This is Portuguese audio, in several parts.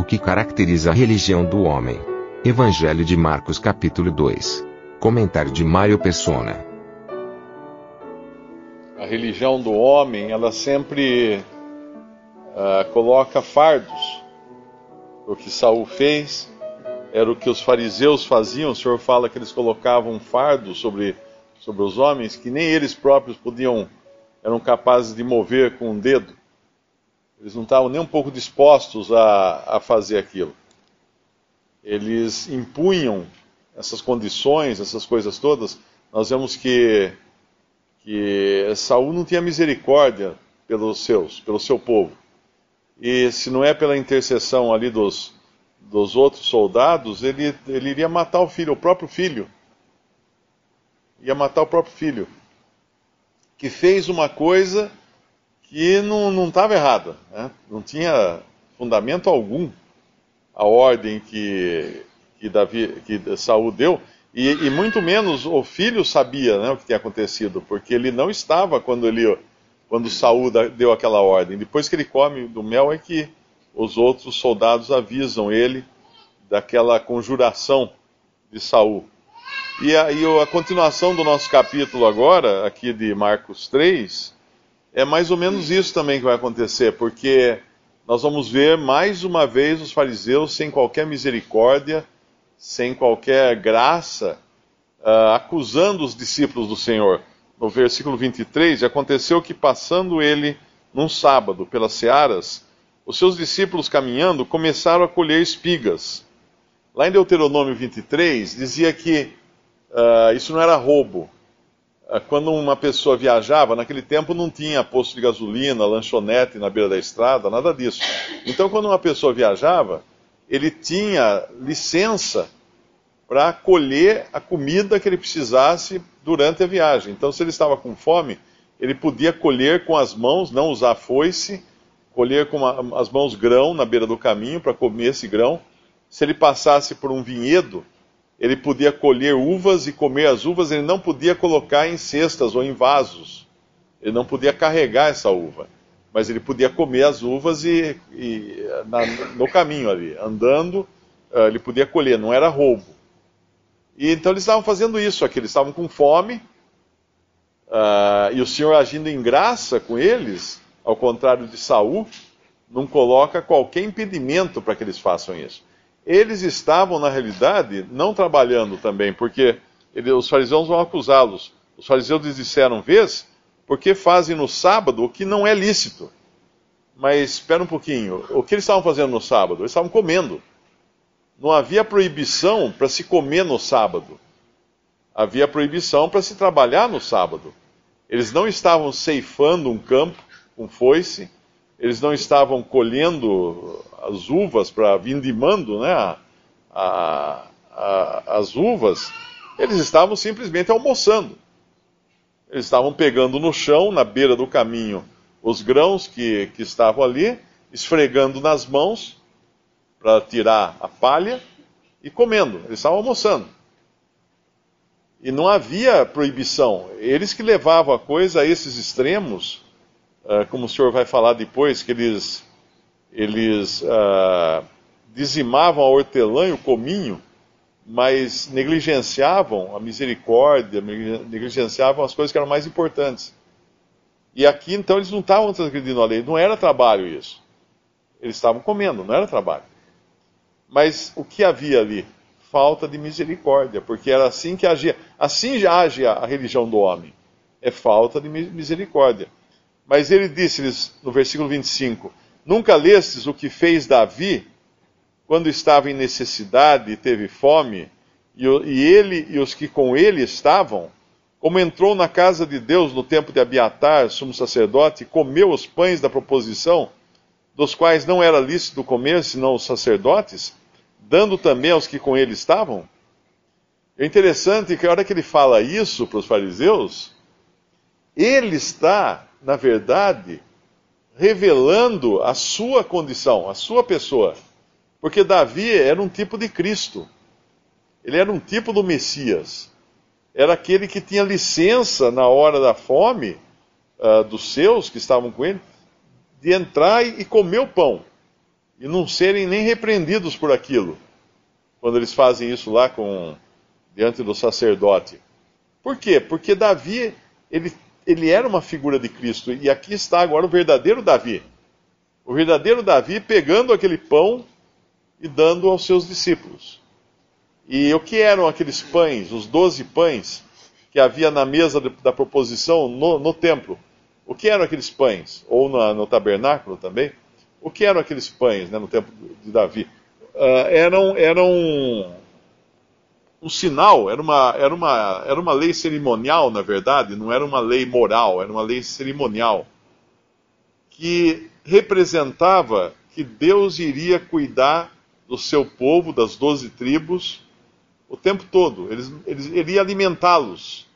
O que caracteriza a religião do homem? Evangelho de Marcos capítulo 2. Comentário de Mário Persona. A religião do homem, ela sempre uh, coloca fardos. O que Saul fez era o que os fariseus faziam. O Senhor fala que eles colocavam fardos sobre, sobre os homens que nem eles próprios podiam, eram capazes de mover com um dedo. Eles não estavam nem um pouco dispostos a, a fazer aquilo. Eles impunham essas condições, essas coisas todas. Nós vemos que, que Saul não tinha misericórdia pelos seus, pelo seu povo. E se não é pela intercessão ali dos, dos outros soldados, ele, ele iria matar o filho, o próprio filho. Ia matar o próprio filho. Que fez uma coisa que não estava errada. Né? Não tinha fundamento algum a ordem que, que, Davi, que Saul deu. E, e, muito menos o filho sabia né, o que tinha acontecido, porque ele não estava quando ele quando Saul deu aquela ordem. Depois que ele come do mel é que os outros soldados avisam ele daquela conjuração de Saul. E a, e a continuação do nosso capítulo agora, aqui de Marcos 3, é mais ou menos isso também que vai acontecer, porque nós vamos ver mais uma vez os fariseus sem qualquer misericórdia, sem qualquer graça, uh, acusando os discípulos do Senhor no versículo 23, aconteceu que passando ele num sábado pelas searas, os seus discípulos caminhando começaram a colher espigas. Lá em Deuteronômio 23 dizia que uh, isso não era roubo. Uh, quando uma pessoa viajava, naquele tempo não tinha posto de gasolina, lanchonete na beira da estrada, nada disso. Então, quando uma pessoa viajava, ele tinha licença para colher a comida que ele precisasse durante a viagem. Então, se ele estava com fome, ele podia colher com as mãos, não usar foice, colher com as mãos grão na beira do caminho para comer esse grão. Se ele passasse por um vinhedo, ele podia colher uvas e comer as uvas, ele não podia colocar em cestas ou em vasos. Ele não podia carregar essa uva. Mas ele podia comer as uvas e, e na, no caminho ali, andando, uh, ele podia colher, não era roubo. E então eles estavam fazendo isso aqui, eles estavam com fome, uh, e o Senhor agindo em graça com eles, ao contrário de Saul, não coloca qualquer impedimento para que eles façam isso. Eles estavam, na realidade, não trabalhando também, porque ele, os fariseus vão acusá-los. Os fariseus lhes disseram, vês, porque fazem no sábado o que não é lícito. Mas espera um pouquinho, o que eles estavam fazendo no sábado? Eles estavam comendo não havia proibição para se comer no sábado. Havia proibição para se trabalhar no sábado. Eles não estavam ceifando um campo com foice, eles não estavam colhendo as uvas para vindimando né, a, a, a, as uvas, eles estavam simplesmente almoçando. Eles estavam pegando no chão, na beira do caminho, os grãos que, que estavam ali, esfregando nas mãos para tirar a palha e comendo. Eles estavam almoçando. E não havia proibição. Eles que levavam a coisa a esses extremos, uh, como o senhor vai falar depois, que eles, eles uh, dizimavam a hortelã e o cominho, mas negligenciavam a misericórdia, negligenciavam as coisas que eram mais importantes. E aqui, então, eles não estavam transgredindo a lei, não era trabalho isso. Eles estavam comendo, não era trabalho. Mas o que havia ali? Falta de misericórdia, porque era assim que agia. Assim já age a religião do homem. É falta de misericórdia. Mas ele disse-lhes no versículo 25: Nunca lestes o que fez Davi quando estava em necessidade e teve fome, e ele e os que com ele estavam, como entrou na casa de Deus no tempo de Abiatar, sumo sacerdote, e comeu os pães da proposição, dos quais não era lícito comer senão os sacerdotes, dando também aos que com ele estavam? É interessante que a hora que ele fala isso para os fariseus, ele está, na verdade, revelando a sua condição, a sua pessoa. Porque Davi era um tipo de Cristo. Ele era um tipo do Messias. Era aquele que tinha licença na hora da fome uh, dos seus que estavam com ele, de entrar e comer o pão. E não serem nem repreendidos por aquilo. Quando eles fazem isso lá com diante do sacerdote. Por quê? Porque Davi, ele, ele era uma figura de Cristo. E aqui está agora o verdadeiro Davi. O verdadeiro Davi pegando aquele pão e dando aos seus discípulos. E o que eram aqueles pães, os doze pães que havia na mesa da proposição no, no templo? O que eram aqueles pães? Ou no tabernáculo também? O que eram aqueles pães né, no templo de Davi? Uh, eram, eram um sinal, era uma, era, uma, era uma lei cerimonial, na verdade, não era uma lei moral, era uma lei cerimonial, que representava que Deus iria cuidar do seu povo, das doze tribos, o tempo todo. Eles, eles, ele ia alimentá-los.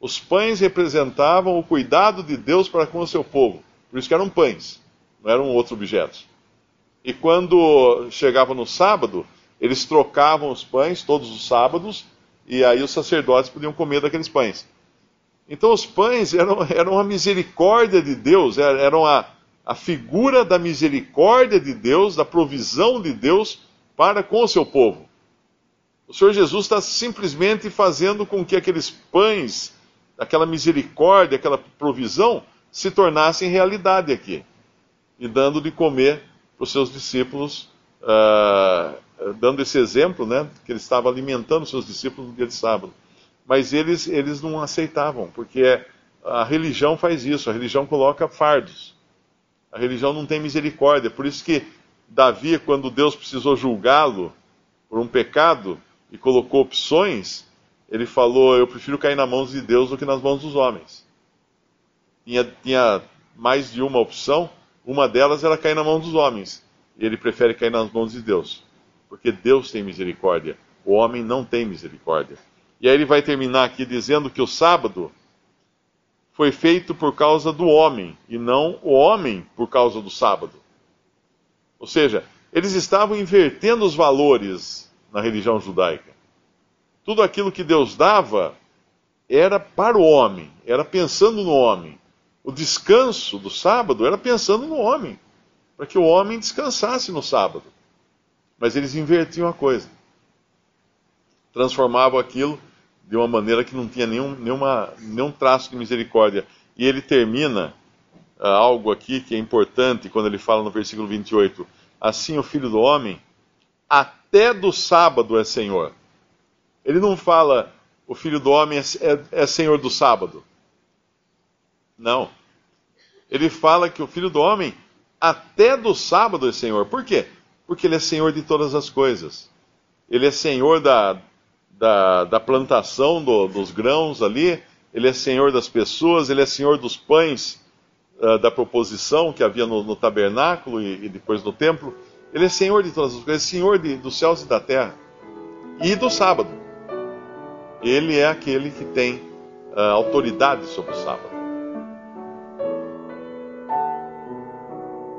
Os pães representavam o cuidado de Deus para com o seu povo. Por isso que eram pães, não eram outros objetos. E quando chegava no sábado, eles trocavam os pães todos os sábados, e aí os sacerdotes podiam comer daqueles pães. Então os pães eram, eram a misericórdia de Deus, eram a, a figura da misericórdia de Deus, da provisão de Deus para com o seu povo. O Senhor Jesus está simplesmente fazendo com que aqueles pães, aquela misericórdia, aquela provisão, se tornassem realidade aqui. E dando de comer para os seus discípulos, uh, dando esse exemplo, né, que ele estava alimentando seus discípulos no dia de sábado. Mas eles, eles não aceitavam, porque a religião faz isso, a religião coloca fardos. A religião não tem misericórdia. Por isso que Davi, quando Deus precisou julgá-lo por um pecado e colocou opções, ele falou: Eu prefiro cair nas mãos de Deus do que nas mãos dos homens. Tinha, tinha mais de uma opção, uma delas era cair na mão dos homens. E ele prefere cair nas mãos de Deus, porque Deus tem misericórdia, o homem não tem misericórdia. E aí ele vai terminar aqui dizendo que o sábado foi feito por causa do homem e não o homem por causa do sábado. Ou seja, eles estavam invertendo os valores na religião judaica. Tudo aquilo que Deus dava era para o homem, era pensando no homem. O descanso do sábado era pensando no homem, para que o homem descansasse no sábado. Mas eles invertiam a coisa. Transformavam aquilo de uma maneira que não tinha nenhum, nenhuma, nenhum traço de misericórdia. E ele termina uh, algo aqui que é importante quando ele fala no versículo 28. Assim o filho do homem, até do sábado é senhor. Ele não fala o filho do homem é, é, é senhor do sábado. Não. Ele fala que o filho do homem, até do sábado é senhor. Por quê? Porque ele é senhor de todas as coisas. Ele é senhor da, da, da plantação do, dos grãos ali, ele é senhor das pessoas, ele é senhor dos pães uh, da proposição que havia no, no tabernáculo e, e, depois no templo. Ele é senhor de todas as coisas, é senhor de, dos céus e da terra e do sábado. Ele é aquele que tem uh, autoridade sobre o sábado.